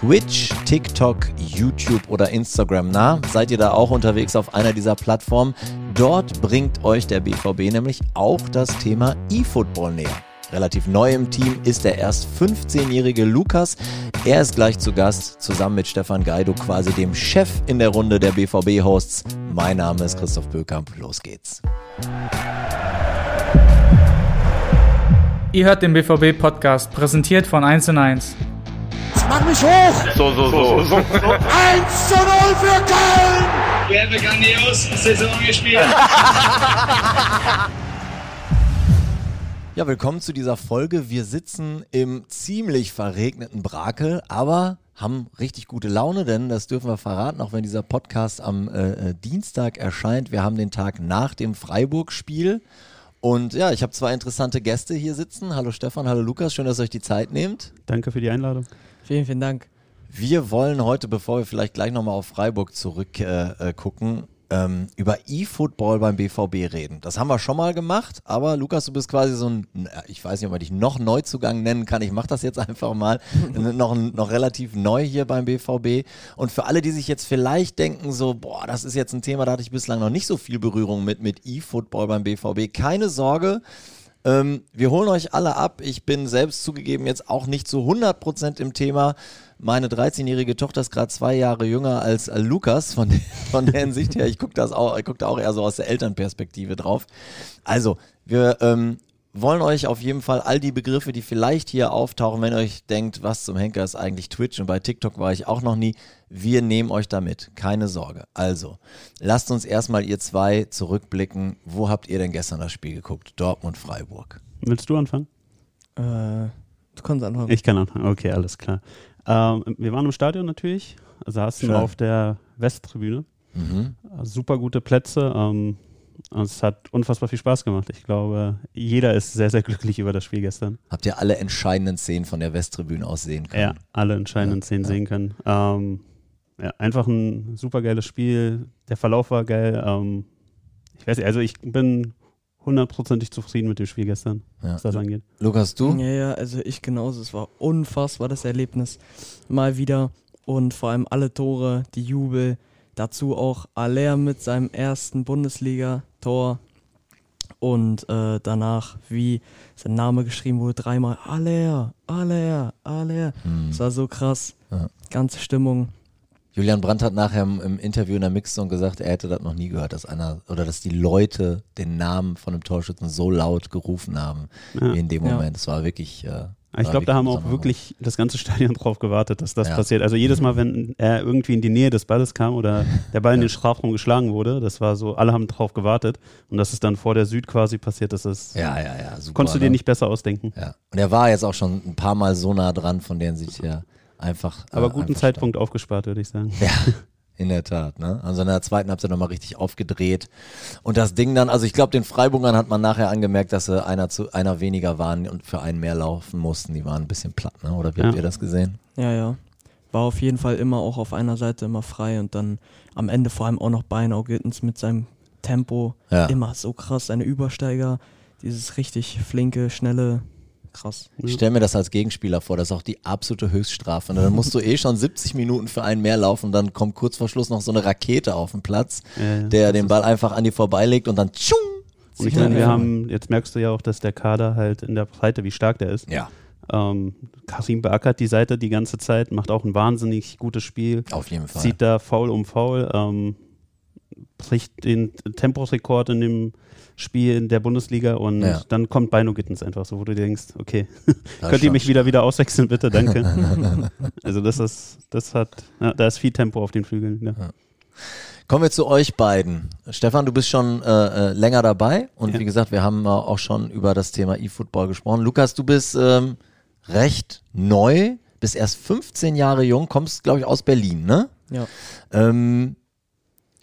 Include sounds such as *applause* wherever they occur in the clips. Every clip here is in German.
Twitch, TikTok, YouTube oder Instagram nah? Seid ihr da auch unterwegs auf einer dieser Plattformen? Dort bringt euch der BVB nämlich auch das Thema E-Football näher. Relativ neu im Team ist der erst 15-jährige Lukas. Er ist gleich zu Gast, zusammen mit Stefan Gaido, quasi dem Chef in der Runde der BVB-Hosts. Mein Name ist Christoph Bökamp. Los geht's. Ihr hört den BVB-Podcast, präsentiert von 1 und 1. Mach mich hoch! So, so, so. so. 1 zu 0 für Köln! Wir haben grandios Saison gespielt. *laughs* Ja, willkommen zu dieser Folge. Wir sitzen im ziemlich verregneten Brakel, aber haben richtig gute Laune, denn das dürfen wir verraten, auch wenn dieser Podcast am äh, äh Dienstag erscheint. Wir haben den Tag nach dem Freiburg-Spiel. Und ja, ich habe zwei interessante Gäste hier sitzen. Hallo Stefan, hallo Lukas, schön, dass ihr euch die Zeit nehmt. Danke für die Einladung. Vielen, vielen Dank. Wir wollen heute, bevor wir vielleicht gleich nochmal auf Freiburg zurückgucken, äh, äh ähm, über E-Football beim BVB reden. Das haben wir schon mal gemacht, aber Lukas, du bist quasi so ein, ich weiß nicht, ob man dich noch Neuzugang nennen kann, ich mache das jetzt einfach mal, *laughs* noch, noch relativ neu hier beim BVB. Und für alle, die sich jetzt vielleicht denken, so, boah, das ist jetzt ein Thema, da hatte ich bislang noch nicht so viel Berührung mit, mit E-Football beim BVB, keine Sorge. Ähm, wir holen euch alle ab. Ich bin selbst zugegeben jetzt auch nicht zu 100% im Thema. Meine 13-jährige Tochter ist gerade zwei Jahre jünger als äh, Lukas. Von, von der Hinsicht her, ich gucke guck da auch eher so aus der Elternperspektive drauf. Also, wir ähm, wollen euch auf jeden Fall all die Begriffe, die vielleicht hier auftauchen, wenn ihr euch denkt, was zum Henker ist eigentlich Twitch und bei TikTok war ich auch noch nie, wir nehmen euch damit, keine Sorge. Also, lasst uns erstmal ihr zwei zurückblicken. Wo habt ihr denn gestern das Spiel geguckt? Dortmund, Freiburg. Willst du anfangen? Äh, du kannst anfangen. Ich kann anfangen, okay, alles klar. Ähm, wir waren im Stadion natürlich, saßen Schön. auf der Westtribüne. Mhm. Super gute Plätze. Ähm, und es hat unfassbar viel Spaß gemacht. Ich glaube, jeder ist sehr, sehr glücklich über das Spiel gestern. Habt ihr alle entscheidenden Szenen von der Westtribüne aus sehen können? Ja, alle entscheidenden ja, Szenen ja. sehen können. Ähm, ja, einfach ein super geiles Spiel. Der Verlauf war geil. Ähm, ich weiß nicht, also ich bin hundertprozentig zufrieden mit dem Spiel gestern, ja. was das angeht. Lukas, du? Ja, ja, also ich genauso. Es war unfassbar das Erlebnis. Mal wieder. Und vor allem alle Tore, die Jubel. Dazu auch Aller mit seinem ersten Bundesliga-Tor. Und äh, danach, wie sein Name geschrieben wurde, dreimal Aller, Aller, Aller. Hm. Das war so krass. Ja. Ganze Stimmung. Julian Brandt hat nachher im, im Interview in der Mixzone gesagt, er hätte das noch nie gehört, dass einer oder dass die Leute den Namen von einem Torschützen so laut gerufen haben ja. wie in dem Moment. Es ja. war wirklich. Äh, ich glaube, da haben auch wirklich das ganze Stadion *laughs* drauf gewartet, dass das ja. passiert. Also jedes Mal, wenn er irgendwie in die Nähe des Balles kam oder der Ball in den Strafraum geschlagen wurde, das war so, alle haben drauf gewartet und dass es dann vor der Süd quasi passiert ist, das ja, ja, ja, super, konntest du dir ne? nicht besser ausdenken. Ja. Und er war jetzt auch schon ein paar Mal so nah dran, von deren Sicht her einfach. Aber äh, guten Zeitpunkt stark. aufgespart, würde ich sagen. Ja. In der Tat, ne? Also in der zweiten Halbzeit nochmal richtig aufgedreht. Und das Ding dann, also ich glaube, den Freiburgern hat man nachher angemerkt, dass sie einer zu einer weniger waren und für einen mehr laufen mussten. Die waren ein bisschen platt, ne? Oder wie ja. habt ihr das gesehen? Ja, ja. War auf jeden Fall immer auch auf einer Seite immer frei und dann am Ende vor allem auch noch Beinau Gittens mit seinem Tempo. Ja. Immer so krass, seine Übersteiger, dieses richtig flinke, schnelle Krass. Ich stelle mir das als Gegenspieler vor, das ist auch die absolute Höchststrafe. Ne? dann musst du eh schon 70 Minuten für einen mehr laufen und dann kommt kurz vor Schluss noch so eine Rakete auf den Platz, ja, der den Ball einfach an dir vorbeilegt und dann tschung, und ich meine, wir haben, jetzt merkst du ja auch, dass der Kader halt in der Breite, wie stark der ist. Ja. Ähm, Karim beackert die Seite die ganze Zeit, macht auch ein wahnsinnig gutes Spiel. Auf jeden Fall. Zieht da faul um faul, ähm, bricht den Temposrekord in dem Spiel in der Bundesliga und ja. dann kommt Beino Gittens einfach so, wo du denkst, okay, *laughs* könnt ihr mich wieder wieder auswechseln, bitte, danke. *laughs* also das ist, das hat, ja, da ist viel Tempo auf den Flügeln. Ja. Kommen wir zu euch beiden. Stefan, du bist schon äh, äh länger dabei und wie gesagt, wir haben auch schon über das Thema E-Football gesprochen. Lukas, du bist ähm, recht neu, bist erst 15 Jahre jung, kommst, glaube ich, aus Berlin, ne? Ja. Ähm,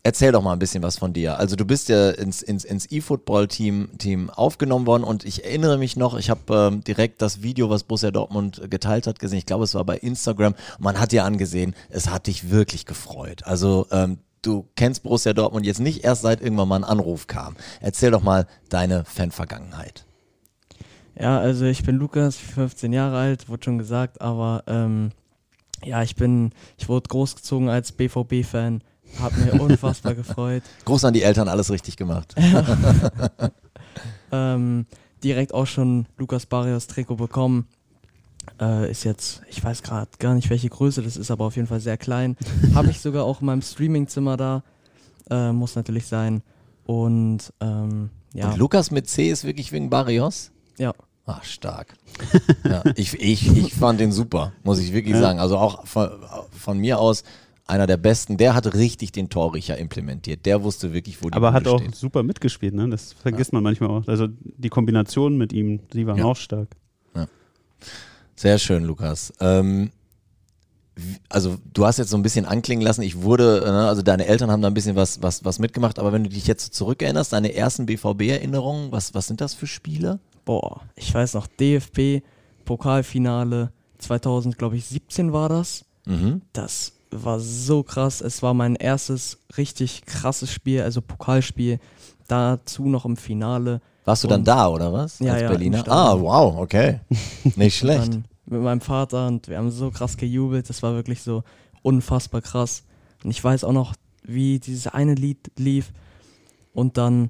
Erzähl doch mal ein bisschen was von dir. Also du bist ja ins, ins, ins E-Football-Team Team aufgenommen worden und ich erinnere mich noch, ich habe ähm, direkt das Video, was Borussia Dortmund geteilt hat, gesehen. Ich glaube, es war bei Instagram. Man hat dir angesehen, es hat dich wirklich gefreut. Also ähm, du kennst Borussia Dortmund jetzt nicht erst seit irgendwann mal ein Anruf kam. Erzähl doch mal deine Fanvergangenheit. Ja, also ich bin Lukas, 15 Jahre alt, wurde schon gesagt, aber ähm, Ja, ich bin, ich wurde großgezogen als BVB-Fan. Hat mir *laughs* unfassbar gefreut. Gruß an die Eltern, alles richtig gemacht. *laughs* ähm, direkt auch schon Lukas Barrios Trikot bekommen. Äh, ist jetzt, ich weiß gerade gar nicht, welche Größe das ist, aber auf jeden Fall sehr klein. *laughs* Habe ich sogar auch in meinem Streamingzimmer da. Äh, muss natürlich sein. Und ähm, ja. Und Lukas mit C ist wirklich wegen Barrios? Ja. Ach, stark. ja, ich, ich, ich fand den super, muss ich wirklich ja. sagen. Also auch von, von, mir aus einer der besten. Der hat richtig den Torricher implementiert. Der wusste wirklich, wo die Aber Bude hat auch steht. super mitgespielt, ne? Das vergisst ja. man manchmal auch. Also die Kombination mit ihm, die waren auch stark. Sehr schön, Lukas. Ähm, also du hast jetzt so ein bisschen anklingen lassen, ich wurde, ne, also deine Eltern haben da ein bisschen was, was, was mitgemacht, aber wenn du dich jetzt zurückerinnerst, deine ersten BVB-Erinnerungen, was, was sind das für Spiele? Boah, ich weiß noch, DFB, Pokalfinale 2000, glaube ich, 17 war das. Mhm. Das war so krass. Es war mein erstes richtig krasses Spiel, also Pokalspiel. Dazu noch im Finale. Warst du dann da oder was? Ja, als ja, Berliner. Ah, wow, okay. *laughs* Nicht schlecht. mit meinem Vater und wir haben so krass gejubelt. Das war wirklich so unfassbar krass. Und ich weiß auch noch, wie dieses eine Lied lief. Und dann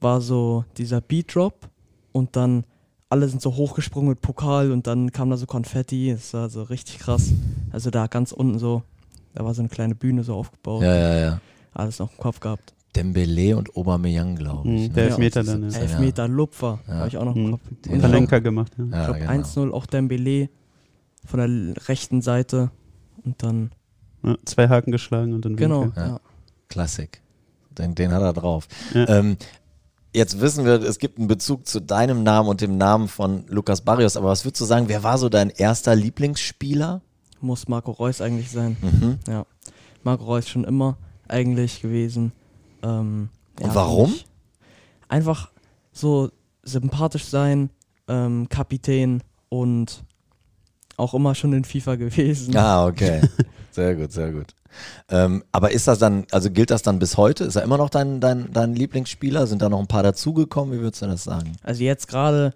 war so dieser Beat Drop und dann alle sind so hochgesprungen mit Pokal und dann kam da so Konfetti. Das war so richtig krass. Also da ganz unten so, da war so eine kleine Bühne so aufgebaut. Ja, ja, ja. Alles noch im Kopf gehabt. Dembele und Aubameyang, glaube ich. Mhm, der Elfmeter ja, dann, ja. Elfmeter Lupfer, ja. habe ich auch noch im mhm. Kopf. Den Lenker gemacht, ja. Ich glaube genau. 1-0 auch Dembele von der rechten Seite und dann zwei Haken geschlagen und dann Genau, ja. Klassik. Den, den hat er drauf. Ähm, jetzt wissen wir, es gibt einen Bezug zu deinem Namen und dem Namen von Lukas Barrios, aber was würdest du sagen, wer war so dein erster Lieblingsspieler? Muss Marco Reus eigentlich sein. Mhm. Ja. Marco Reus schon immer eigentlich gewesen. Ähm, Und ja, warum? Einfach so sympathisch sein, ähm, Kapitän und auch immer schon in FIFA gewesen. Ah, okay. Sehr gut, sehr gut. Ähm, aber ist das dann, also gilt das dann bis heute? Ist er immer noch dein, dein, dein Lieblingsspieler? Sind da noch ein paar dazugekommen? Wie würdest du das sagen? Also jetzt gerade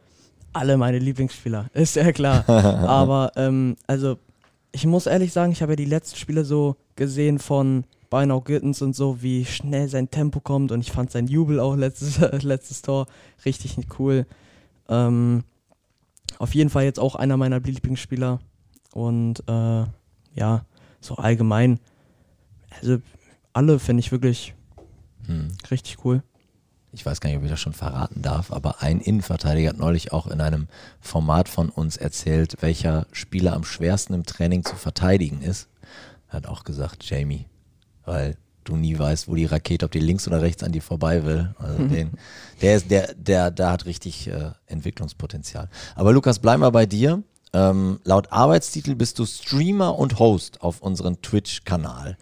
alle meine Lieblingsspieler, *laughs* ist ja klar. *laughs* aber ähm, also ich muss ehrlich sagen, ich habe ja die letzten Spiele so gesehen von Beinau Gittens und so, wie schnell sein Tempo kommt und ich fand sein Jubel auch letztes, *laughs* letztes Tor richtig cool. Ähm, auf jeden Fall jetzt auch einer meiner Lieblingsspieler und äh, ja, so allgemein, also alle finde ich wirklich hm. richtig cool. Ich weiß gar nicht, ob ich das schon verraten darf, aber ein Innenverteidiger hat neulich auch in einem Format von uns erzählt, welcher Spieler am schwersten im Training zu verteidigen ist. Er hat auch gesagt, Jamie weil du nie weißt, wo die Rakete, ob die links oder rechts an dir vorbei will. Also mhm. *laughs* den, der ist, der, der, der hat richtig äh, Entwicklungspotenzial. Aber Lukas, bleib mal bei dir. Ähm, laut Arbeitstitel bist du Streamer und Host auf unserem Twitch-Kanal.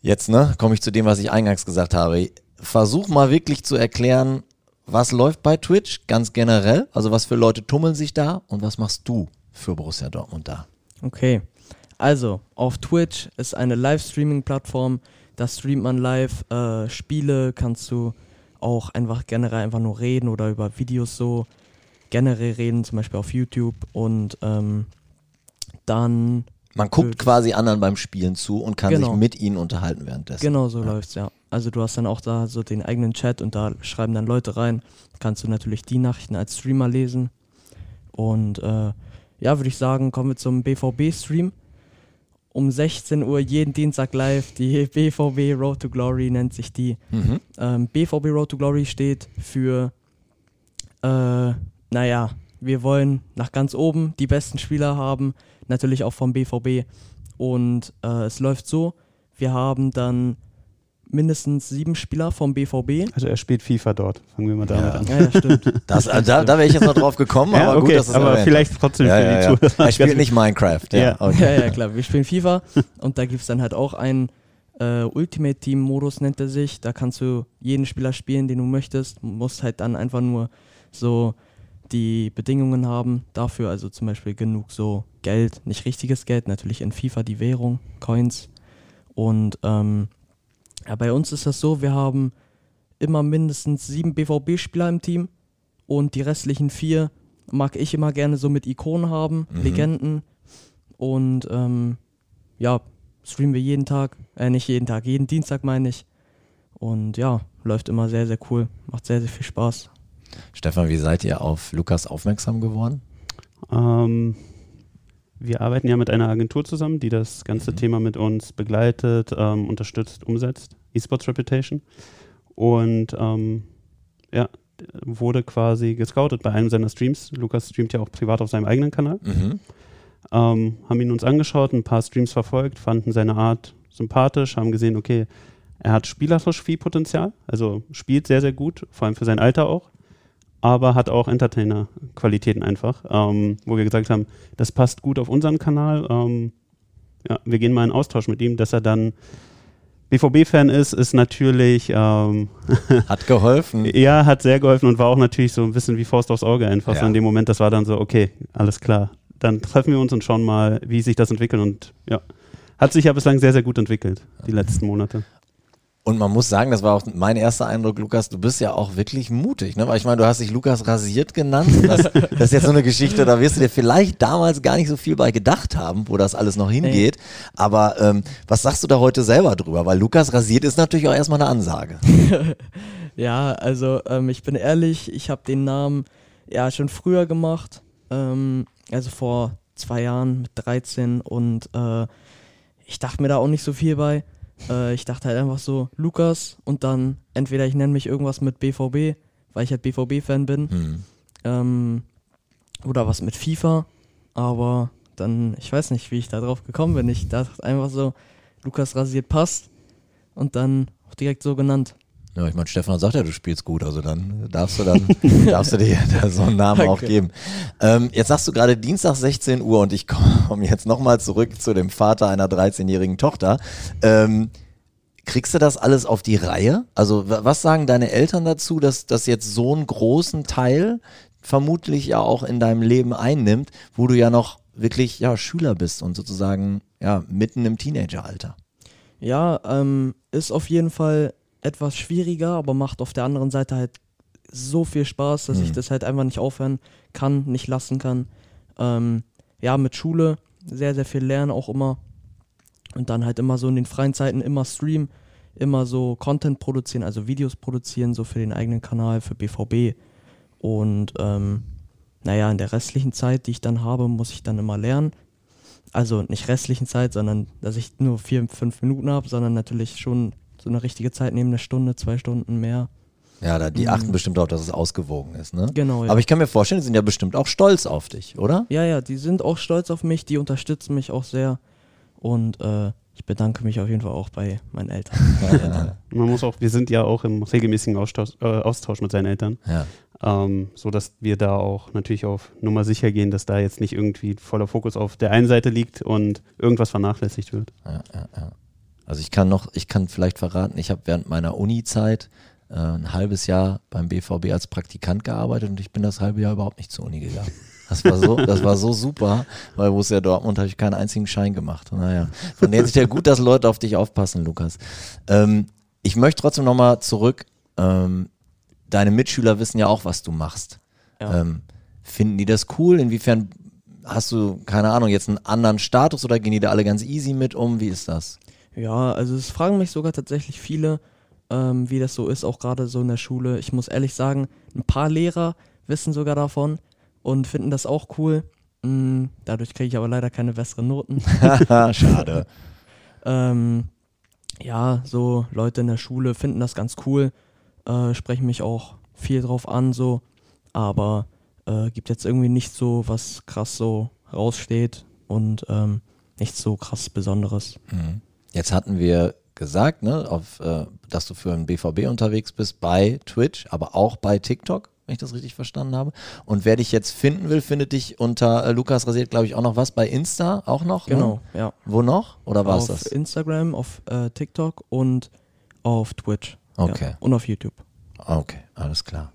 Jetzt, ne, komme ich zu dem, was ich eingangs gesagt habe. Versuch mal wirklich zu erklären, was läuft bei Twitch ganz generell? Also was für Leute tummeln sich da und was machst du für Borussia Dortmund da? Okay. Also, auf Twitch ist eine Livestreaming-Plattform. Da streamt man live äh, Spiele, kannst du auch einfach generell einfach nur reden oder über Videos so generell reden, zum Beispiel auf YouTube. Und ähm, dann. Man guckt quasi anderen beim Spielen zu und kann genau. sich mit ihnen unterhalten währenddessen. Genau so ja. läuft's, ja. Also du hast dann auch da so den eigenen Chat und da schreiben dann Leute rein. Kannst du natürlich die Nachrichten als Streamer lesen. Und äh, ja, würde ich sagen, kommen wir zum BVB-Stream um 16 Uhr jeden Dienstag live. Die *laughs* BVB Road to Glory nennt sich die. Mhm. Ähm, BVB Road to Glory steht für, äh, naja, wir wollen nach ganz oben die besten Spieler haben, natürlich auch vom BVB. Und äh, es läuft so, wir haben dann mindestens sieben Spieler vom BVB. Also er spielt FIFA dort. Fangen wir mal damit ja. an. Ja, ja, stimmt. *laughs* Das, äh, da, da wäre ich jetzt noch drauf gekommen, ja, aber okay, gut, dass es Aber erwähnt. vielleicht trotzdem ja, für die Zuhörer. Er spielt nicht Minecraft. Ja, okay. ja, ja, klar. Wir spielen FIFA und da gibt es dann halt auch einen äh, Ultimate Team Modus nennt er sich. Da kannst du jeden Spieler spielen, den du möchtest. Du musst halt dann einfach nur so die Bedingungen haben dafür, also zum Beispiel genug so Geld, nicht richtiges Geld, natürlich in FIFA die Währung, Coins und ähm, ja, bei uns ist das so, wir haben immer mindestens sieben BVB-Spieler im Team und die restlichen vier mag ich immer gerne so mit Ikonen haben, mhm. Legenden. Und ähm, ja, streamen wir jeden Tag, äh, nicht jeden Tag, jeden Dienstag meine ich. Und ja, läuft immer sehr, sehr cool, macht sehr, sehr viel Spaß. Stefan, wie seid ihr auf Lukas aufmerksam geworden? Ähm, wir arbeiten ja mit einer Agentur zusammen, die das ganze mhm. Thema mit uns begleitet, ähm, unterstützt, umsetzt, eSports Reputation. Und ähm, ja, wurde quasi gescoutet bei einem seiner Streams. Lukas streamt ja auch privat auf seinem eigenen Kanal. Mhm. Ähm, haben ihn uns angeschaut, ein paar Streams verfolgt, fanden seine Art sympathisch, haben gesehen, okay, er hat spielerisch viel Potenzial, also spielt sehr, sehr gut, vor allem für sein Alter auch, aber hat auch Entertainer-Qualitäten einfach, ähm, wo wir gesagt haben, das passt gut auf unseren Kanal. Ähm, ja, wir gehen mal in Austausch mit ihm, dass er dann BVB-Fan ist, ist natürlich. Ähm, *laughs* hat geholfen. ja, hat sehr geholfen und war auch natürlich so ein bisschen wie Faust aufs Auge einfach. Ja. So in dem Moment, das war dann so, okay, alles klar. Dann treffen wir uns und schauen mal, wie sich das entwickelt. Und ja, hat sich ja bislang sehr, sehr gut entwickelt, die letzten Monate. Und man muss sagen, das war auch mein erster Eindruck, Lukas, du bist ja auch wirklich mutig, ne? Weil ich meine, du hast dich Lukas rasiert genannt. Das, das ist jetzt so eine Geschichte, da wirst du dir vielleicht damals gar nicht so viel bei gedacht haben, wo das alles noch hingeht. Aber ähm, was sagst du da heute selber drüber? Weil Lukas rasiert ist natürlich auch erstmal eine Ansage. *laughs* ja, also ähm, ich bin ehrlich, ich habe den Namen ja schon früher gemacht. Ähm, also vor zwei Jahren mit 13 und äh, ich dachte mir da auch nicht so viel bei. Äh, ich dachte halt einfach so, Lukas und dann entweder ich nenne mich irgendwas mit BVB, weil ich halt BVB-Fan bin, mhm. ähm, oder was mit FIFA, aber dann, ich weiß nicht, wie ich da drauf gekommen bin. Ich dachte einfach so, Lukas rasiert passt und dann auch direkt so genannt. Ja, ich meine, Stefan sagt ja, du spielst gut, also dann darfst du dann *laughs* darfst du dir da so einen Namen okay. auch geben. Ähm, jetzt sagst du gerade Dienstag 16 Uhr und ich komme jetzt nochmal zurück zu dem Vater einer 13-jährigen Tochter. Ähm, kriegst du das alles auf die Reihe? Also was sagen deine Eltern dazu, dass das jetzt so einen großen Teil vermutlich ja auch in deinem Leben einnimmt, wo du ja noch wirklich ja Schüler bist und sozusagen ja mitten im Teenageralter? Ja, ähm, ist auf jeden Fall etwas schwieriger, aber macht auf der anderen Seite halt so viel Spaß, dass mhm. ich das halt einfach nicht aufhören kann, nicht lassen kann. Ähm, ja, mit Schule sehr, sehr viel lernen auch immer. Und dann halt immer so in den freien Zeiten immer streamen, immer so Content produzieren, also Videos produzieren, so für den eigenen Kanal, für BVB. Und ähm, naja, in der restlichen Zeit, die ich dann habe, muss ich dann immer lernen. Also nicht restlichen Zeit, sondern dass ich nur vier, fünf Minuten habe, sondern natürlich schon so eine richtige Zeit nehmen, eine Stunde, zwei Stunden mehr. Ja, da, die mhm. achten bestimmt darauf, dass es ausgewogen ist, ne? Genau. Ja. Aber ich kann mir vorstellen, die sind ja bestimmt auch stolz auf dich, oder? Ja, ja, die sind auch stolz auf mich, die unterstützen mich auch sehr. Und äh, ich bedanke mich auf jeden Fall auch bei meinen Eltern. *laughs* Ja. Man muss auch, wir sind ja auch im regelmäßigen Austausch, äh, Austausch mit seinen Eltern. Ja. Ähm, so dass wir da auch natürlich auf Nummer sicher gehen, dass da jetzt nicht irgendwie voller Fokus auf der einen Seite liegt und irgendwas vernachlässigt wird. Ja, ja, ja. Also ich kann noch, ich kann vielleicht verraten, ich habe während meiner Uni-Zeit äh, ein halbes Jahr beim BVB als Praktikant gearbeitet und ich bin das halbe Jahr überhaupt nicht zur Uni gegangen. Das war so, das war so super, weil wo es ja Dortmund habe ich keinen einzigen Schein gemacht. Naja, von der Sicht ja gut, dass Leute auf dich aufpassen, Lukas. Ähm, ich möchte trotzdem nochmal zurück. Ähm, deine Mitschüler wissen ja auch, was du machst. Ja. Ähm, finden die das cool? Inwiefern hast du, keine Ahnung, jetzt einen anderen Status oder gehen die da alle ganz easy mit um? Wie ist das? Ja, also es fragen mich sogar tatsächlich viele, ähm, wie das so ist, auch gerade so in der Schule. Ich muss ehrlich sagen, ein paar Lehrer wissen sogar davon und finden das auch cool. Mhm, dadurch kriege ich aber leider keine besseren Noten. *laughs* Schade. *laughs* ähm, ja, so Leute in der Schule finden das ganz cool, äh, sprechen mich auch viel drauf an, so, aber äh, gibt jetzt irgendwie nicht so, was krass so raussteht und ähm, nichts so krass Besonderes. Mhm. Jetzt hatten wir gesagt, ne, auf, äh, dass du für einen BVB unterwegs bist bei Twitch, aber auch bei TikTok, wenn ich das richtig verstanden habe. Und wer dich jetzt finden will, findet dich unter äh, Lukas Rasiert, glaube ich, auch noch was bei Insta auch noch. Ne? Genau, ne? ja. Wo noch? Oder war es das? Auf Instagram, auf äh, TikTok und auf Twitch. Okay. Ja. Und auf YouTube. Okay, alles klar.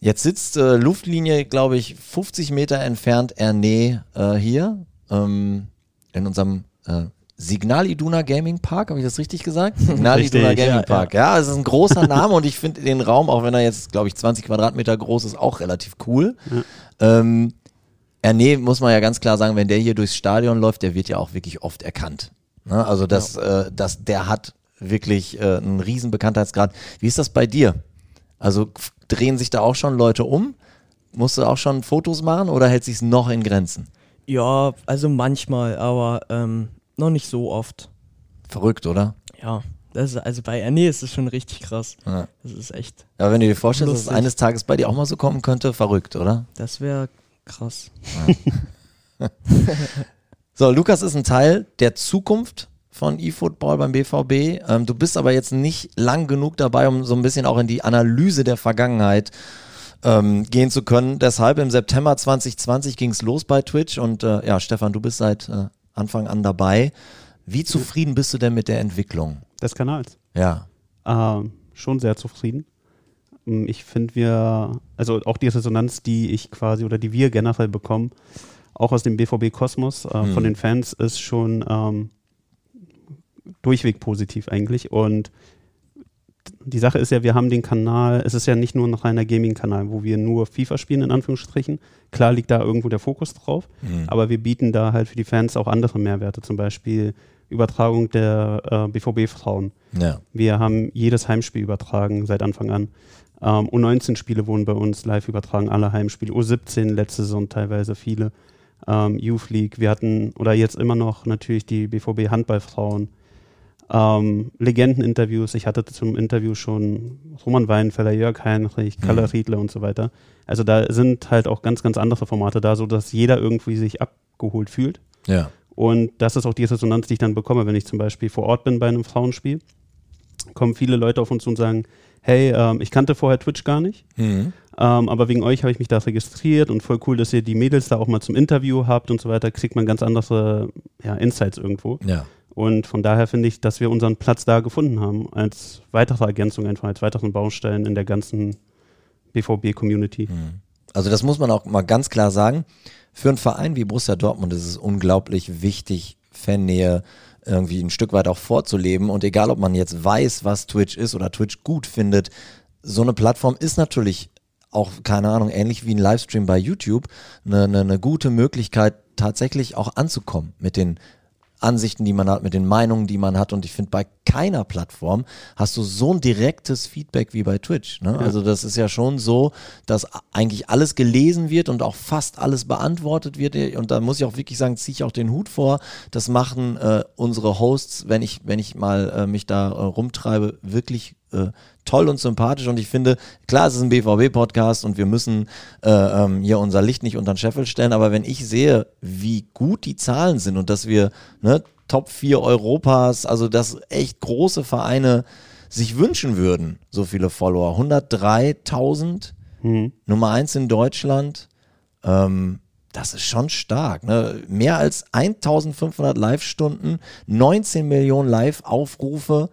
Jetzt sitzt äh, Luftlinie, glaube ich, 50 Meter entfernt Erne äh, hier ähm, in unserem äh, Signal Iduna Gaming Park, habe ich das richtig gesagt? Signal richtig, Iduna Gaming ja, Park. Ja. ja, es ist ein großer Name und ich finde den Raum, auch wenn er jetzt, glaube ich, 20 Quadratmeter groß ist, auch relativ cool. Ja. Ähm, Erne muss man ja ganz klar sagen, wenn der hier durchs Stadion läuft, der wird ja auch wirklich oft erkannt. Ne? Also das, ja. äh, das, der hat wirklich äh, einen riesen Bekanntheitsgrad. Wie ist das bei dir? Also drehen sich da auch schon Leute um? Musst du auch schon Fotos machen oder hält sich noch in Grenzen? Ja, also manchmal, aber ähm, noch nicht so oft. Verrückt, oder? Ja. Das ist, also bei Erne ist es schon richtig krass. Ja. Das ist echt. Aber wenn du dir vorstellst, lustig. dass es eines Tages bei dir auch mal so kommen könnte, verrückt, oder? Das wäre krass. Ja. *laughs* so, Lukas ist ein Teil der Zukunft von eFootball beim BVB. Ähm, du bist aber jetzt nicht lang genug dabei, um so ein bisschen auch in die Analyse der Vergangenheit ähm, gehen zu können. Deshalb im September 2020 ging es los bei Twitch und äh, ja, Stefan, du bist seit äh, Anfang an dabei. Wie zufrieden bist du denn mit der Entwicklung? Des Kanals? Ja. Ähm, schon sehr zufrieden. Ähm, ich finde wir, also auch die Resonanz, die ich quasi oder die wir generell bekommen, auch aus dem BVB Kosmos äh, hm. von den Fans, ist schon ähm, durchweg positiv eigentlich. Und die Sache ist ja, wir haben den Kanal, es ist ja nicht nur ein reiner Gaming-Kanal, wo wir nur FIFA spielen, in Anführungsstrichen. Klar liegt da irgendwo der Fokus drauf, mhm. aber wir bieten da halt für die Fans auch andere Mehrwerte, zum Beispiel Übertragung der äh, BVB-Frauen. Ja. Wir haben jedes Heimspiel übertragen seit Anfang an. Ähm, U19-Spiele wurden bei uns live übertragen, alle Heimspiele. U17 letzte Saison teilweise viele. Ähm, Youth League, wir hatten, oder jetzt immer noch natürlich die BVB-Handballfrauen ähm, Legendeninterviews. Ich hatte zum Interview schon Roman Weinfeller, Jörg Heinrich, Kalle mhm. Riedle und so weiter. Also da sind halt auch ganz, ganz andere Formate da, sodass jeder irgendwie sich abgeholt fühlt. Ja. Und das ist auch die Resonanz, die ich dann bekomme, wenn ich zum Beispiel vor Ort bin bei einem Frauenspiel. Kommen viele Leute auf uns zu und sagen, hey, ähm, ich kannte vorher Twitch gar nicht, mhm. ähm, aber wegen euch habe ich mich da registriert und voll cool, dass ihr die Mädels da auch mal zum Interview habt und so weiter, kriegt man ganz andere ja, Insights irgendwo. Ja. Und von daher finde ich, dass wir unseren Platz da gefunden haben, als weitere Ergänzung einfach, als weiteren Baustein in der ganzen BVB-Community. Mhm. Also das muss man auch mal ganz klar sagen. Für einen Verein wie Borussia Dortmund ist es unglaublich wichtig, Fannähe irgendwie ein Stück weit auch vorzuleben. Und egal, ob man jetzt weiß, was Twitch ist oder Twitch gut findet, so eine Plattform ist natürlich auch, keine Ahnung, ähnlich wie ein Livestream bei YouTube, eine, eine, eine gute Möglichkeit, tatsächlich auch anzukommen mit den Ansichten, die man hat, mit den Meinungen, die man hat. Und ich finde, bei keiner Plattform hast du so ein direktes Feedback wie bei Twitch. Ne? Ja. Also das ist ja schon so, dass eigentlich alles gelesen wird und auch fast alles beantwortet wird. Und da muss ich auch wirklich sagen, ziehe ich auch den Hut vor. Das machen äh, unsere Hosts, wenn ich, wenn ich mal äh, mich da äh, rumtreibe, wirklich äh, toll und sympathisch und ich finde, klar, es ist ein BVB-Podcast und wir müssen äh, ähm, hier unser Licht nicht unter den Scheffel stellen, aber wenn ich sehe, wie gut die Zahlen sind und dass wir ne, Top 4 Europas, also dass echt große Vereine sich wünschen würden, so viele Follower, 103.000, mhm. Nummer 1 in Deutschland, ähm, das ist schon stark. Ne? Mehr als 1500 Live-Stunden, 19 Millionen Live-Aufrufe.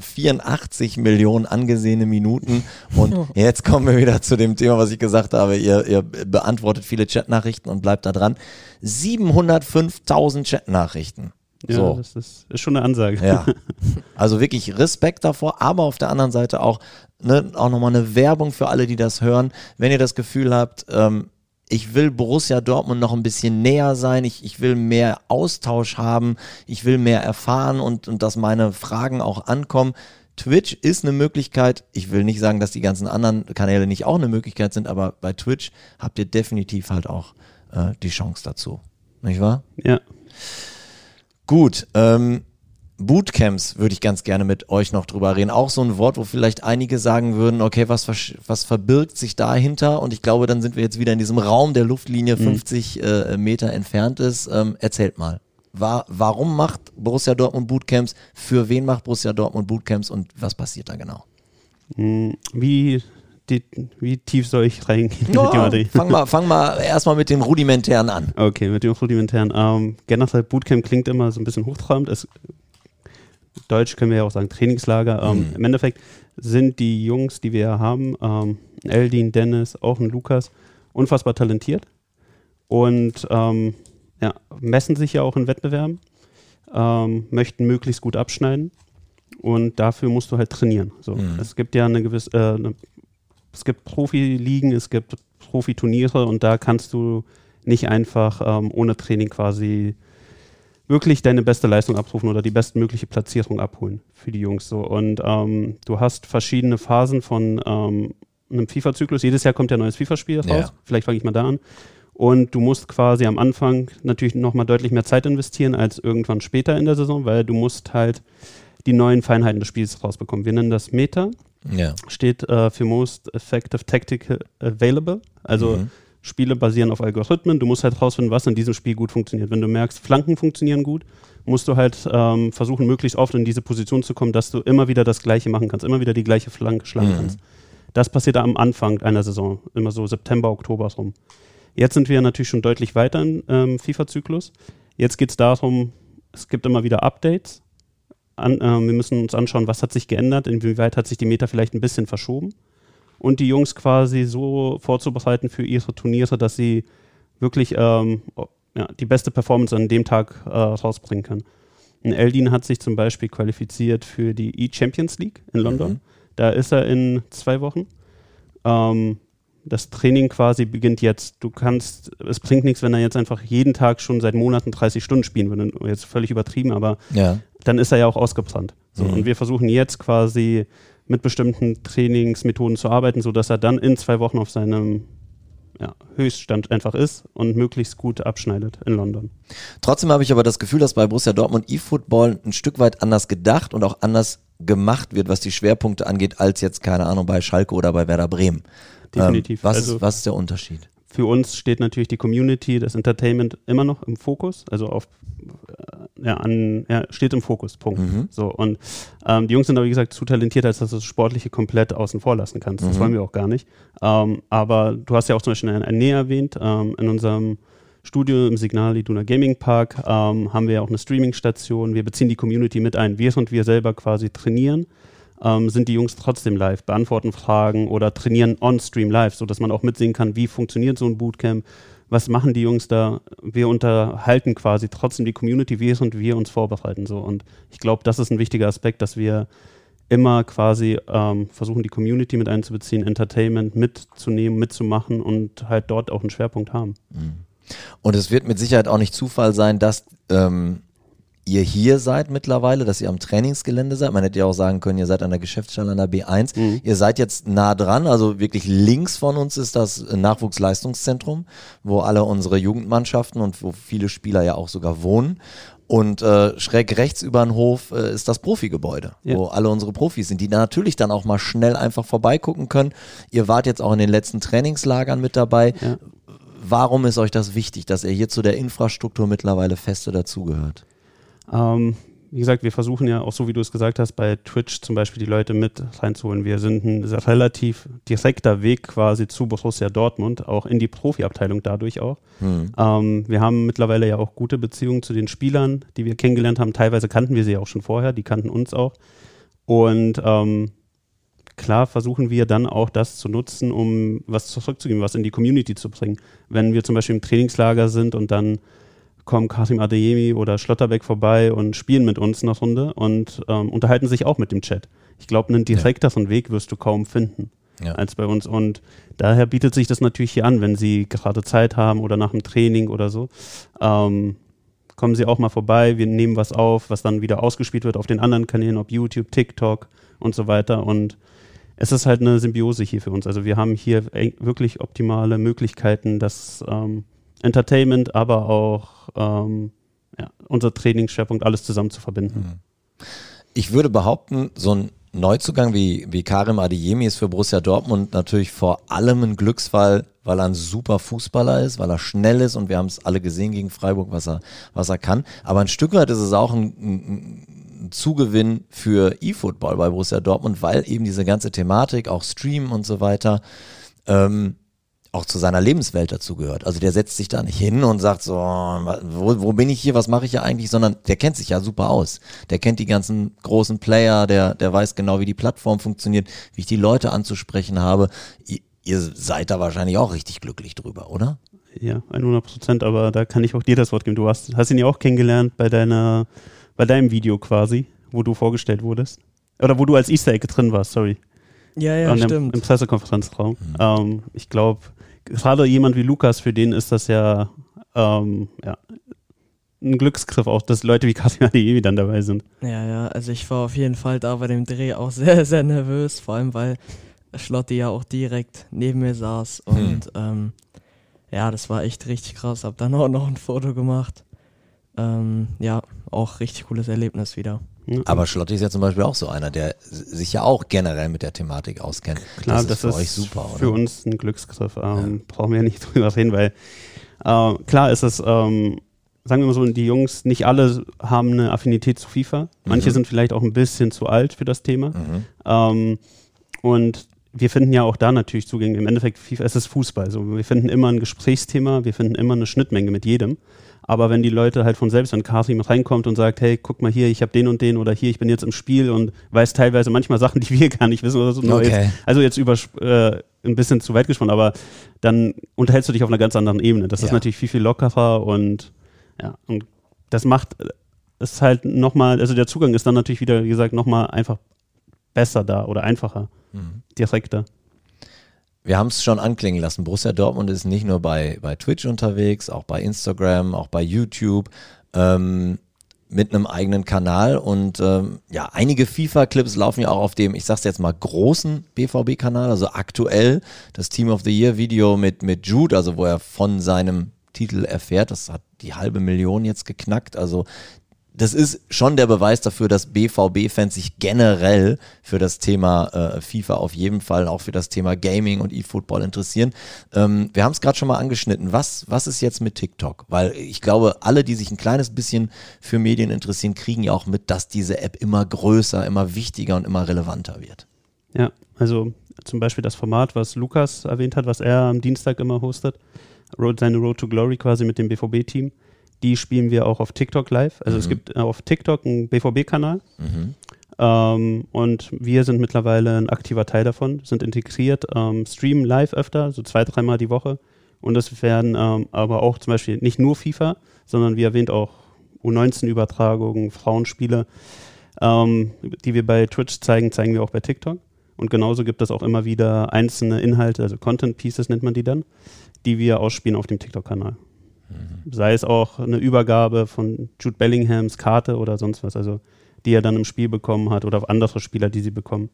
84 Millionen angesehene Minuten. Und oh. jetzt kommen wir wieder zu dem Thema, was ich gesagt habe. Ihr, ihr beantwortet viele Chatnachrichten und bleibt da dran. 705.000 Chatnachrichten. Ja, so. das ist, ist, schon eine Ansage. Ja. *laughs* Also wirklich Respekt davor, aber auf der anderen Seite auch, ne, auch nochmal eine Werbung für alle, die das hören. Wenn ihr das Gefühl habt, ähm, ich will Borussia Dortmund noch ein bisschen näher sein, ich, ich will mehr Austausch haben, ich will mehr erfahren und, und dass meine Fragen auch ankommen. Twitch ist eine Möglichkeit. Ich will nicht sagen, dass die ganzen anderen Kanäle nicht auch eine Möglichkeit sind, aber bei Twitch habt ihr definitiv halt auch äh, die Chance dazu. Nicht wahr? Ja. Gut, ähm, Bootcamps würde ich ganz gerne mit euch noch drüber reden. Auch so ein Wort, wo vielleicht einige sagen würden, okay, was, was verbirgt sich dahinter? Und ich glaube, dann sind wir jetzt wieder in diesem Raum der Luftlinie 50 mhm. äh, Meter entfernt ist. Ähm, erzählt mal. War, warum macht Borussia Dortmund Bootcamps? Für wen macht Borussia Dortmund Bootcamps und was passiert da genau? Mhm. Wie die, wie tief soll ich reingehen? Ja, fang mal, fang mal erstmal mit dem Rudimentären an. Okay, mit dem Rudimentären. Ähm, generell Bootcamp klingt immer so ein bisschen hochtrabend. Es Deutsch können wir ja auch sagen Trainingslager. Ähm, mhm. Im Endeffekt sind die Jungs, die wir haben, ähm, Eldin, Dennis, auch ein Lukas, unfassbar talentiert und ähm, ja, messen sich ja auch in Wettbewerben, ähm, möchten möglichst gut abschneiden und dafür musst du halt trainieren. So, mhm. Es gibt ja eine gewisse, äh, eine, es gibt Profiligen, es gibt Profiturniere und da kannst du nicht einfach ähm, ohne Training quasi wirklich deine beste Leistung abrufen oder die bestmögliche Platzierung abholen für die Jungs. So. Und ähm, du hast verschiedene Phasen von ähm, einem FIFA-Zyklus. Jedes Jahr kommt ja ein neues FIFA-Spiel raus. Ja. Vielleicht fange ich mal da an. Und du musst quasi am Anfang natürlich nochmal deutlich mehr Zeit investieren als irgendwann später in der Saison, weil du musst halt die neuen Feinheiten des Spiels rausbekommen. Wir nennen das Meta. Ja. Steht äh, für Most Effective Tactical Available. Also mhm. Spiele basieren auf Algorithmen. Du musst halt rausfinden, was in diesem Spiel gut funktioniert. Wenn du merkst, Flanken funktionieren gut, musst du halt ähm, versuchen, möglichst oft in diese Position zu kommen, dass du immer wieder das Gleiche machen kannst, immer wieder die gleiche Flanke schlagen mhm. kannst. Das passiert am Anfang einer Saison, immer so September, Oktober rum. Jetzt sind wir natürlich schon deutlich weiter im ähm, FIFA-Zyklus. Jetzt geht es darum, es gibt immer wieder Updates. An, äh, wir müssen uns anschauen, was hat sich geändert, inwieweit hat sich die Meta vielleicht ein bisschen verschoben. Und die Jungs quasi so vorzubereiten für ihre Turniere, dass sie wirklich ähm, ja, die beste Performance an dem Tag äh, rausbringen können. Ein Eldin hat sich zum Beispiel qualifiziert für die E-Champions League in London. Mhm. Da ist er in zwei Wochen. Ähm, das Training quasi beginnt jetzt. Du kannst, es bringt nichts, wenn er jetzt einfach jeden Tag schon seit Monaten 30 Stunden spielen würde. Jetzt völlig übertrieben, aber ja. dann ist er ja auch ausgebrannt. So, mhm. Und wir versuchen jetzt quasi mit bestimmten Trainingsmethoden zu arbeiten, sodass er dann in zwei Wochen auf seinem ja, Höchststand einfach ist und möglichst gut abschneidet in London. Trotzdem habe ich aber das Gefühl, dass bei Borussia Dortmund E-Football ein Stück weit anders gedacht und auch anders gemacht wird, was die Schwerpunkte angeht, als jetzt, keine Ahnung, bei Schalke oder bei Werder Bremen. Definitiv. Ähm, was, also, ist, was ist der Unterschied? Für uns steht natürlich die Community, das Entertainment immer noch im Fokus, also auf ja, an, ja, steht im Fokus, Punkt. Mhm. So, und ähm, die Jungs sind aber, wie gesagt, zu talentiert, als dass du das Sportliche komplett außen vor lassen kannst. Das mhm. wollen wir auch gar nicht. Ähm, aber du hast ja auch zum Beispiel ein Nähe erwähnt. Ähm, in unserem Studio im Signal Iduna Gaming Park ähm, haben wir ja auch eine Streaming-Station. Wir beziehen die Community mit ein. Wir und wir selber quasi trainieren ähm, sind die Jungs trotzdem live, beantworten Fragen oder trainieren on-stream live, sodass man auch mitsehen kann, wie funktioniert so ein Bootcamp, was machen die Jungs da. Wir unterhalten quasi trotzdem die Community, während wir uns vorbereiten. So. Und ich glaube, das ist ein wichtiger Aspekt, dass wir immer quasi ähm, versuchen, die Community mit einzubeziehen, Entertainment mitzunehmen, mitzumachen und halt dort auch einen Schwerpunkt haben. Mhm. Und es wird mit Sicherheit auch nicht Zufall sein, dass ähm, ihr hier seid mittlerweile, dass ihr am Trainingsgelände seid. Man hätte ja auch sagen können, ihr seid an der Geschäftsstelle an der B1. Mhm. Ihr seid jetzt nah dran, also wirklich links von uns ist das Nachwuchsleistungszentrum, wo alle unsere Jugendmannschaften und wo viele Spieler ja auch sogar wohnen. Und äh, schräg rechts über den Hof äh, ist das Profigebäude, ja. wo alle unsere Profis sind, die natürlich dann auch mal schnell einfach vorbeigucken können. Ihr wart jetzt auch in den letzten Trainingslagern mit dabei. Ja. Warum ist euch das wichtig, dass ihr hier zu der Infrastruktur mittlerweile feste dazugehört? Ähm, wie gesagt, wir versuchen ja auch so, wie du es gesagt hast, bei Twitch zum Beispiel die Leute mit reinzuholen. Wir sind ein relativ direkter Weg quasi zu Borussia Dortmund, auch in die Profiabteilung dadurch auch. Mhm. Ähm, wir haben mittlerweile ja auch gute Beziehungen zu den Spielern, die wir kennengelernt haben. Teilweise kannten wir sie ja auch schon vorher, die kannten uns auch. Und ähm, klar versuchen wir dann auch das zu nutzen, um was zurückzugeben, was in die Community zu bringen. Wenn wir zum Beispiel im Trainingslager sind und dann kommen Kasim Adeyemi oder Schlotterbeck vorbei und spielen mit uns eine Runde und ähm, unterhalten sich auch mit dem Chat. Ich glaube, einen direkteren ja. Weg wirst du kaum finden ja. als bei uns. Und daher bietet sich das natürlich hier an, wenn sie gerade Zeit haben oder nach dem Training oder so. Ähm, kommen sie auch mal vorbei, wir nehmen was auf, was dann wieder ausgespielt wird auf den anderen Kanälen, ob YouTube, TikTok und so weiter. Und es ist halt eine Symbiose hier für uns. Also wir haben hier wirklich optimale Möglichkeiten, dass ähm, Entertainment, aber auch ähm, ja, unser Trainingsschwerpunkt, alles zusammen zu verbinden. Mhm. Ich würde behaupten, so ein Neuzugang wie, wie Karim Adeyemi ist für Borussia Dortmund natürlich vor allem ein Glücksfall, weil er ein super Fußballer ist, weil er schnell ist und wir haben es alle gesehen gegen Freiburg, was er, was er kann. Aber ein Stück weit ist es auch ein, ein Zugewinn für E-Football bei Borussia Dortmund, weil eben diese ganze Thematik, auch Stream und so weiter, ähm, auch zu seiner Lebenswelt dazugehört. Also der setzt sich da nicht hin und sagt so, wo, wo bin ich hier, was mache ich hier eigentlich, sondern der kennt sich ja super aus. Der kennt die ganzen großen Player, der, der weiß genau, wie die Plattform funktioniert, wie ich die Leute anzusprechen habe. Ihr, ihr seid da wahrscheinlich auch richtig glücklich drüber, oder? Ja, 100 Prozent, aber da kann ich auch dir das Wort geben. Du hast, hast ihn ja auch kennengelernt bei deiner, bei deinem Video quasi, wo du vorgestellt wurdest. Oder wo du als Easter Egg drin warst, sorry. Ja, ja, stimmt. Im, Im Pressekonferenzraum. Mhm. Ähm, ich glaube, gerade jemand wie Lukas, für den ist das ja, ähm, ja ein Glücksgriff auch, dass Leute wie Kasim Adeyemi dann dabei sind. Ja, ja, also ich war auf jeden Fall da bei dem Dreh auch sehr, sehr nervös, vor allem weil Schlotti ja auch direkt neben mir saß hm. und hm. ähm, ja, das war echt richtig krass. Hab dann auch noch ein Foto gemacht. Ähm, ja, auch richtig cooles Erlebnis wieder. Aber Schlotti ist ja zum Beispiel auch so einer, der sich ja auch generell mit der Thematik auskennt. Klar, das, das ist für ist euch super, oder? Für uns ein Glücksgriff. Ähm, ja. Brauchen wir ja nicht *laughs* drüber reden, weil äh, klar ist es, ähm, sagen wir mal so, die Jungs, nicht alle haben eine Affinität zu FIFA. Manche mhm. sind vielleicht auch ein bisschen zu alt für das Thema. Mhm. Ähm, und wir finden ja auch da natürlich Zugänge. Im Endeffekt, FIFA, es ist Fußball. So, wir finden immer ein Gesprächsthema, wir finden immer eine Schnittmenge mit jedem. Aber wenn die Leute halt von selbst, wenn Kasim reinkommt und sagt, hey, guck mal hier, ich habe den und den oder hier, ich bin jetzt im Spiel und weiß teilweise manchmal Sachen, die wir *laughs* gar nicht wissen oder so. Okay. Also jetzt über äh, ein bisschen zu weit gesponnen, aber dann unterhältst du dich auf einer ganz anderen Ebene. Das ja. ist natürlich viel, viel lockerer und ja, und das macht es halt nochmal, also der Zugang ist dann natürlich wieder, wie gesagt, nochmal einfach besser da oder einfacher, mhm. direkter. Wir haben es schon anklingen lassen. Borussia Dortmund ist nicht nur bei, bei Twitch unterwegs, auch bei Instagram, auch bei YouTube. Ähm, mit einem eigenen Kanal und ähm, ja, einige FIFA-Clips laufen ja auch auf dem, ich sag's jetzt mal, großen BVB-Kanal, also aktuell das Team of the Year-Video mit, mit Jude, also wo er von seinem Titel erfährt. Das hat die halbe Million jetzt geknackt. Also das ist schon der Beweis dafür, dass BVB-Fans sich generell für das Thema äh, FIFA auf jeden Fall, auch für das Thema Gaming und E-Football interessieren. Ähm, wir haben es gerade schon mal angeschnitten. Was, was ist jetzt mit TikTok? Weil ich glaube, alle, die sich ein kleines bisschen für Medien interessieren, kriegen ja auch mit, dass diese App immer größer, immer wichtiger und immer relevanter wird. Ja, also zum Beispiel das Format, was Lukas erwähnt hat, was er am Dienstag immer hostet, seine Road to Glory quasi mit dem BVB-Team die spielen wir auch auf TikTok live. Also mhm. es gibt auf TikTok einen BVB-Kanal. Mhm. Ähm, und wir sind mittlerweile ein aktiver Teil davon, sind integriert, ähm, streamen live öfter, so zwei, dreimal die Woche. Und es werden ähm, aber auch zum Beispiel nicht nur FIFA, sondern wie erwähnt auch U19-Übertragungen, Frauenspiele, ähm, die wir bei Twitch zeigen, zeigen wir auch bei TikTok. Und genauso gibt es auch immer wieder einzelne Inhalte, also Content Pieces nennt man die dann, die wir ausspielen auf dem TikTok-Kanal. Mhm. Sei es auch eine Übergabe von Jude Bellinghams Karte oder sonst was, also die er dann im Spiel bekommen hat oder andere Spieler, die sie bekommen.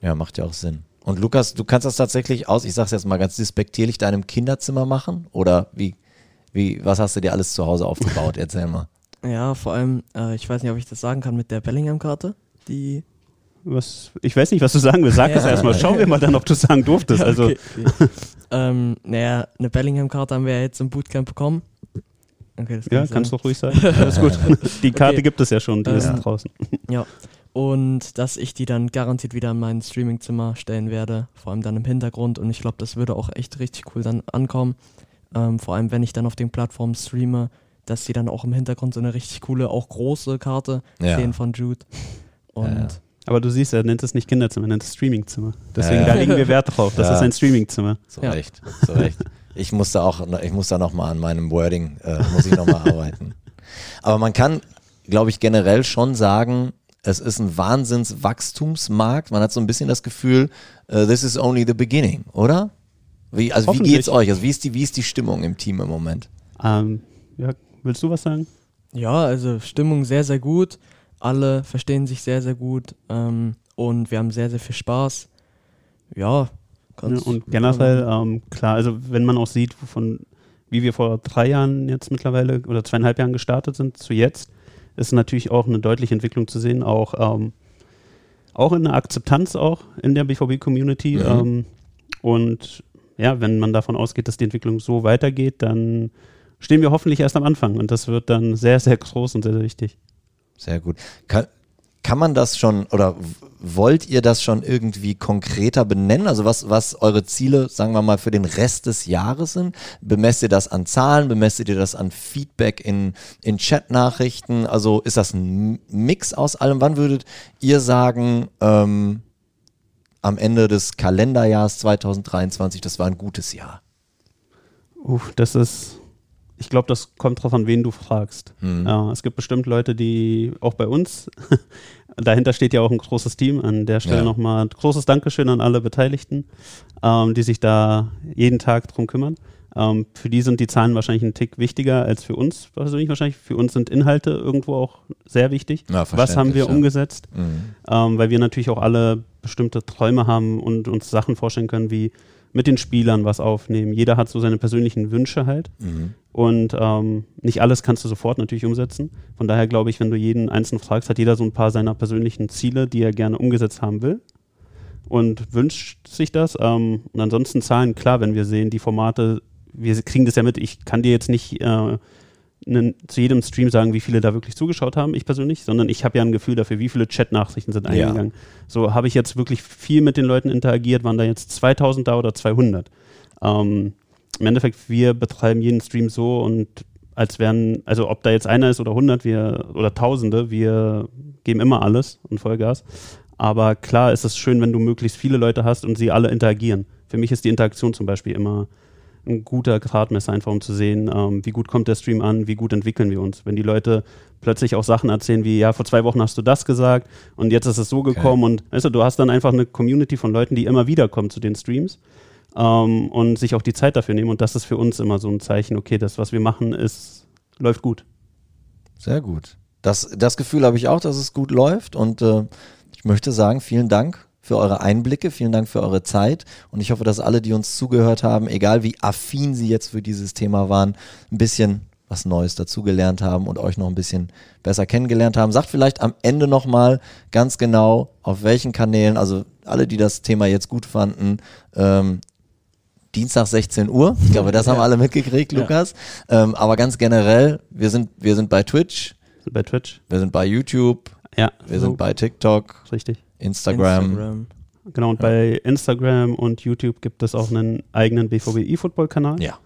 Ja, macht ja auch Sinn. Und Lukas, du kannst das tatsächlich aus, ich sag's jetzt mal ganz despektierlich, deinem Kinderzimmer machen? Oder wie, wie, was hast du dir alles zu Hause aufgebaut? *laughs* Erzähl mal. Ja, vor allem, äh, ich weiß nicht, ob ich das sagen kann mit der Bellingham-Karte, die was, ich weiß nicht, was du sagen willst. Sag ja. das erstmal. Schauen wir mal dann, ob du sagen durftest. *laughs* Also. Okay, okay. ähm, naja, eine Bellingham-Karte haben wir ja jetzt im Bootcamp bekommen. Okay, das kann ja, kannst du ruhig sagen. Alles gut. *laughs* Die Karte okay. gibt es ja schon, die äh, ist draußen. Ja. Und dass ich die dann garantiert wieder in mein Streamingzimmer stellen werde, vor allem dann im Hintergrund. Und ich glaube, das würde auch echt richtig cool dann ankommen. Ähm, vor allem, wenn ich dann auf den Plattformen streame, dass sie dann auch im Hintergrund so eine richtig coole, auch große Karte ja. sehen von Jude. Und ja, aber du siehst, er nennt es nicht Kinderzimmer, er nennt es Streamingzimmer. Deswegen, da legen wir Wert drauf. Das ist ein Streamingzimmer. So recht, so recht. *laughs* Ich muss da auch, ich muss da nochmal an meinem Wording, äh, muss ich nochmal *laughs* arbeiten. Aber man kann, glaube ich, generell schon sagen, es ist ein Wahnsinnswachstumsmarkt. Man hat so ein bisschen das Gefühl, uh, this is only the beginning, oder? Wie, also wie geht's euch? Also wie ist die, wie ist die Stimmung im Team im Moment? Ähm, ja, willst du was sagen? Ja, also Stimmung sehr, sehr gut. Alle verstehen sich sehr, sehr gut ähm, und wir haben sehr, sehr viel Spaß. Ja, Ganz ja, und generell, ähm, klar, also wenn man auch sieht, von wie wir vor drei Jahren jetzt mittlerweile oder zweieinhalb Jahren gestartet sind zu jetzt, ist natürlich auch eine deutliche Entwicklung zu sehen, auch, ähm, auch in der Akzeptanz auch in der BVB-Community. Mhm. Ähm, und ja, wenn man davon ausgeht, dass die Entwicklung so weitergeht, dann stehen wir hoffentlich erst am Anfang und das wird dann sehr, sehr groß und sehr, sehr wichtig. Sehr gut. Kann, kann man das schon oder wollt ihr das schon irgendwie konkreter benennen? Also was, was eure Ziele, sagen wir mal, für den Rest des Jahres sind? Bemesst ihr das an Zahlen? Bemesst ihr das an Feedback in, in Chat-Nachrichten? Also ist das ein Mix aus allem? Wann würdet ihr sagen, ähm, am Ende des Kalenderjahres 2023, das war ein gutes Jahr? Uff, das ist ich glaube, das kommt drauf an, wen du fragst. Mhm. Ja, es gibt bestimmt Leute, die auch bei uns, *laughs* dahinter steht ja auch ein großes Team. An der Stelle ja. nochmal großes Dankeschön an alle Beteiligten, ähm, die sich da jeden Tag drum kümmern. Ähm, für die sind die Zahlen wahrscheinlich ein Tick wichtiger als für uns persönlich wahrscheinlich. Für uns sind Inhalte irgendwo auch sehr wichtig. Ja, Was haben wir ja. umgesetzt? Mhm. Ähm, weil wir natürlich auch alle bestimmte Träume haben und uns Sachen vorstellen können, wie mit den Spielern was aufnehmen. Jeder hat so seine persönlichen Wünsche halt. Mhm. Und ähm, nicht alles kannst du sofort natürlich umsetzen. Von daher glaube ich, wenn du jeden Einzelnen fragst, hat jeder so ein paar seiner persönlichen Ziele, die er gerne umgesetzt haben will. Und wünscht sich das. Ähm, und ansonsten Zahlen, klar, wenn wir sehen, die Formate, wir kriegen das ja mit. Ich kann dir jetzt nicht äh, einen, zu jedem Stream sagen, wie viele da wirklich zugeschaut haben, ich persönlich, sondern ich habe ja ein Gefühl dafür, wie viele Chat-Nachrichten sind eingegangen. Ja. So habe ich jetzt wirklich viel mit den Leuten interagiert, waren da jetzt 2000 da oder 200. Ähm, Im Endeffekt, wir betreiben jeden Stream so und als wären, also ob da jetzt einer ist oder 100 wir, oder Tausende, wir geben immer alles und Vollgas. Aber klar ist es schön, wenn du möglichst viele Leute hast und sie alle interagieren. Für mich ist die Interaktion zum Beispiel immer ein guter Gradmesser, einfach um zu sehen, ähm, wie gut kommt der Stream an, wie gut entwickeln wir uns. Wenn die Leute plötzlich auch Sachen erzählen wie, ja, vor zwei Wochen hast du das gesagt und jetzt ist es so gekommen okay. und weißt du, du hast dann einfach eine Community von Leuten, die immer wieder kommen zu den Streams ähm, und sich auch die Zeit dafür nehmen und das ist für uns immer so ein Zeichen, okay, das, was wir machen, ist, läuft gut. Sehr gut. Das, das Gefühl habe ich auch, dass es gut läuft und äh, ich möchte sagen, vielen Dank für eure Einblicke, vielen Dank für eure Zeit und ich hoffe, dass alle, die uns zugehört haben, egal wie affin sie jetzt für dieses Thema waren, ein bisschen was Neues dazugelernt haben und euch noch ein bisschen besser kennengelernt haben. Sagt vielleicht am Ende nochmal ganz genau, auf welchen Kanälen, also alle, die das Thema jetzt gut fanden, ähm, Dienstag 16 Uhr. Ich glaube, das *laughs* haben alle mitgekriegt, Lukas. Ja. Ähm, aber ganz generell, wir sind, wir sind bei Twitch. Bei Twitch. Wir sind bei YouTube. Ja. Wir so. sind bei TikTok. Richtig. Instagram. Instagram. Genau, und ja. bei Instagram und YouTube gibt es auch einen eigenen BVB E-Football-Kanal. Ja.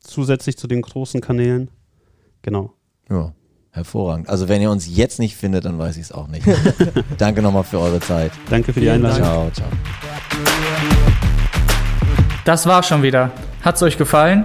Zusätzlich zu den großen Kanälen. Genau. Ja, hervorragend. Also wenn ihr uns jetzt nicht findet, dann weiß ich es auch nicht. *laughs* Danke nochmal für eure Zeit. Danke für die Einladung. Ciao, ciao. Das war schon wieder. Hat's euch gefallen?